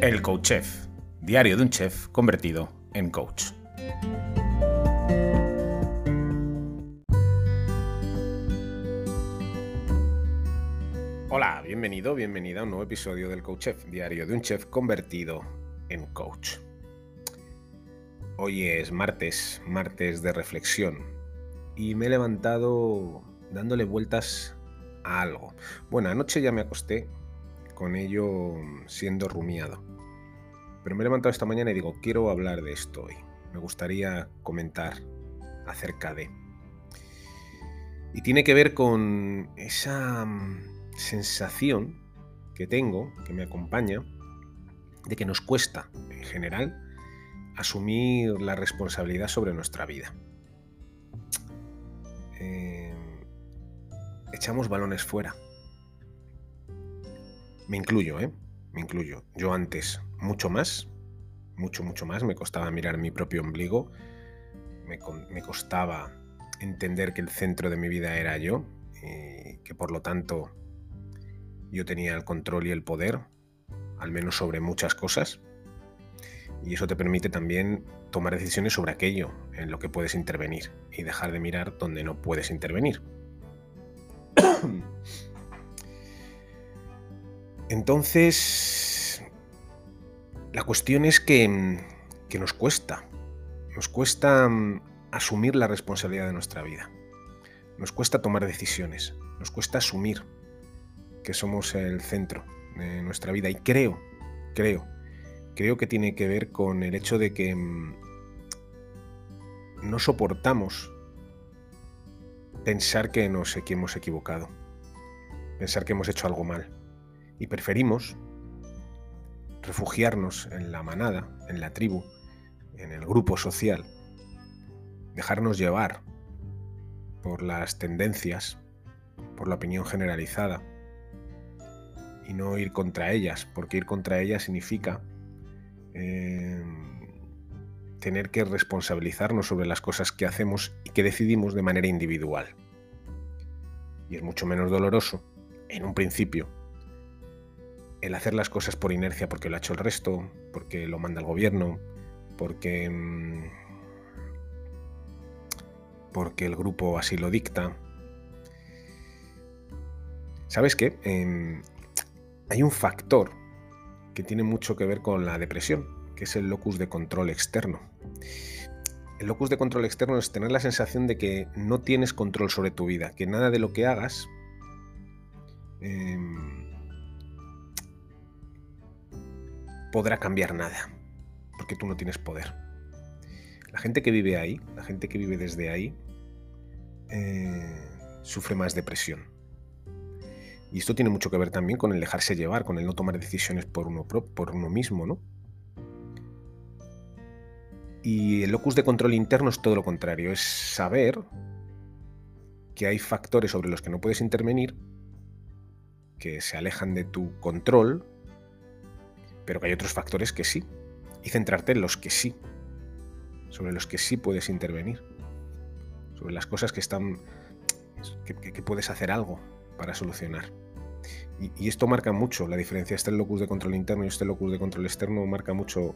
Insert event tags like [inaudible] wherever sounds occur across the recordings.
El Coach Chef, diario de un chef convertido en coach. Hola, bienvenido, bienvenida a un nuevo episodio del Coach Chef, diario de un chef convertido en coach. Hoy es martes, martes de reflexión, y me he levantado dándole vueltas a algo. Bueno, anoche ya me acosté con ello siendo rumiado. Pero me he levantado esta mañana y digo, quiero hablar de esto hoy. Me gustaría comentar acerca de... Y tiene que ver con esa mm, sensación que tengo, que me acompaña, de que nos cuesta, en general, asumir la responsabilidad sobre nuestra vida. Eh, echamos balones fuera me incluyo, ¿eh? Me incluyo. Yo antes, mucho más, mucho, mucho más, me costaba mirar mi propio ombligo, me, costaba entender que el centro de mi vida era yo, y que por lo tanto yo tenía el control y el poder, al menos sobre muchas cosas. Y eso te permite también tomar decisiones sobre aquello en lo que puedes intervenir y dejar de mirar donde no puedes intervenir. [coughs] Entonces, la cuestión es que, nos cuesta, nos cuesta mm, asumir la responsabilidad de nuestra vida, nos cuesta tomar decisiones, nos cuesta asumir que somos el centro de nuestra vida. Y creo, creo, creo que tiene que ver con el hecho de que mm, no soportamos pensar que nos hemos equivocado, pensar que hemos hecho algo mal. Y preferimos refugiarnos en la manada, en la tribu, en el grupo social, dejarnos llevar por las tendencias, por la opinión generalizada y no ir contra ellas, porque ir contra ellas significa eh, tener que responsabilizarnos sobre las cosas que hacemos y que decidimos de manera individual. Y es mucho menos doloroso, en un principio, el hacer las cosas por inercia porque lo ha hecho el resto, porque lo manda el gobierno, porque, mm, porque el grupo así lo dicta. ¿Sabes qué? Em, hay un factor que tiene mucho que ver con la depresión, que es el locus de control externo. El locus de control externo es tener la sensación de que no tienes control sobre tu vida, que nada de lo que hagas em, podrá cambiar nada, porque tú no tienes poder. La gente que vive ahí, la gente que vive desde ahí, eh, sufre más depresión. Y esto tiene mucho que ver también con el dejarse llevar, con el no tomar decisiones por uno, por uno mismo, ¿no? Y el locus de control interno es todo lo contrario, es saber que hay factores sobre los que no puedes intervenir, que se alejan de tu control, pero que hay otros factores que sí, y centrarte en los que sí, sobre los que sí puedes intervenir, sobre las cosas que están, que, puedes hacer algo para solucionar. Y, esto marca mucho la diferencia. Este locus de control interno y este locus de control externo marca mucho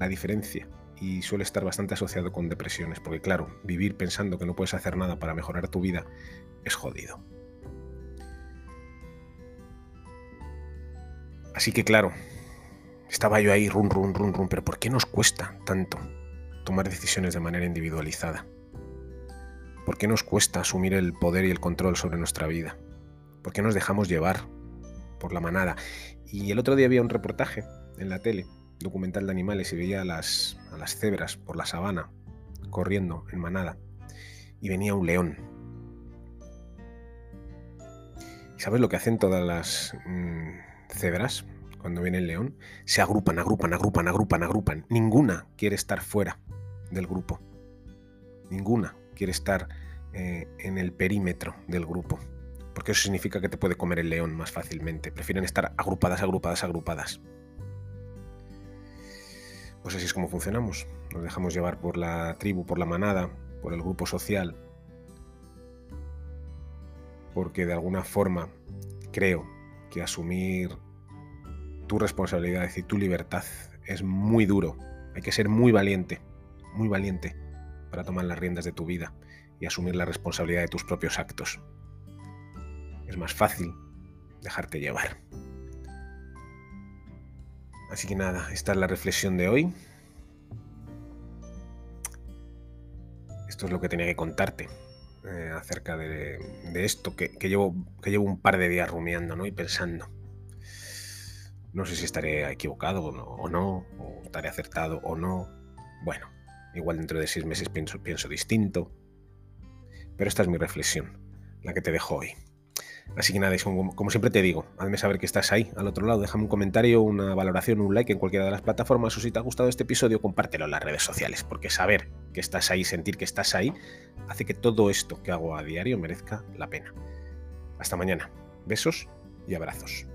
la diferencia y suele estar bastante asociado con depresiones, porque claro, vivir pensando que no puedes hacer nada para mejorar tu vida es jodido. Así que claro, estaba yo ahí, run, run, run, run, pero ¿por qué nos cuesta tanto tomar decisiones de manera individualizada? ¿Por qué nos cuesta asumir el poder y el control sobre nuestra vida? ¿Por qué nos dejamos llevar por la manada? Y el otro día había un reportaje en la tele, documental de animales, y veía a las, a las cebras por la sabana, corriendo en manada, y venía un león. ¿Y sabes lo que hacen todas las mm, cebras? Cuando viene el león, se agrupan, agrupan, agrupan, agrupan, agrupan. Ninguna quiere estar fuera del grupo. Ninguna quiere estar eh, en el perímetro del grupo. Porque eso significa que te puede comer el león más fácilmente. Prefieren estar agrupadas, agrupadas, agrupadas. Pues así es como funcionamos. Nos dejamos llevar por la tribu, por la manada, por el grupo social. Porque de alguna forma creo que asumir tu responsabilidad y tu libertad es muy duro. Hay que ser muy valiente, muy valiente para tomar las riendas de tu vida y asumir la responsabilidad de tus propios actos. Es más fácil dejarte llevar. Así que nada, esta es la reflexión de hoy. Esto es lo que tenía que contarte eh, acerca de, esto que, llevo, que llevo un par de días rumiando ¿no? y pensando. No sé si estaré equivocado o no, o estaré acertado o no. Bueno, igual dentro de seis meses pienso, pienso distinto. Pero esta es mi reflexión, la que te dejo hoy. Así que nada, como, siempre te digo, hazme saber que estás ahí, al otro lado. Déjame un comentario, una valoración, un like en cualquiera de las plataformas. O si te ha gustado este episodio, compártelo en las redes sociales. Porque saber que estás ahí, sentir que estás ahí, hace que todo esto que hago a diario merezca la pena. Hasta mañana. Besos y abrazos.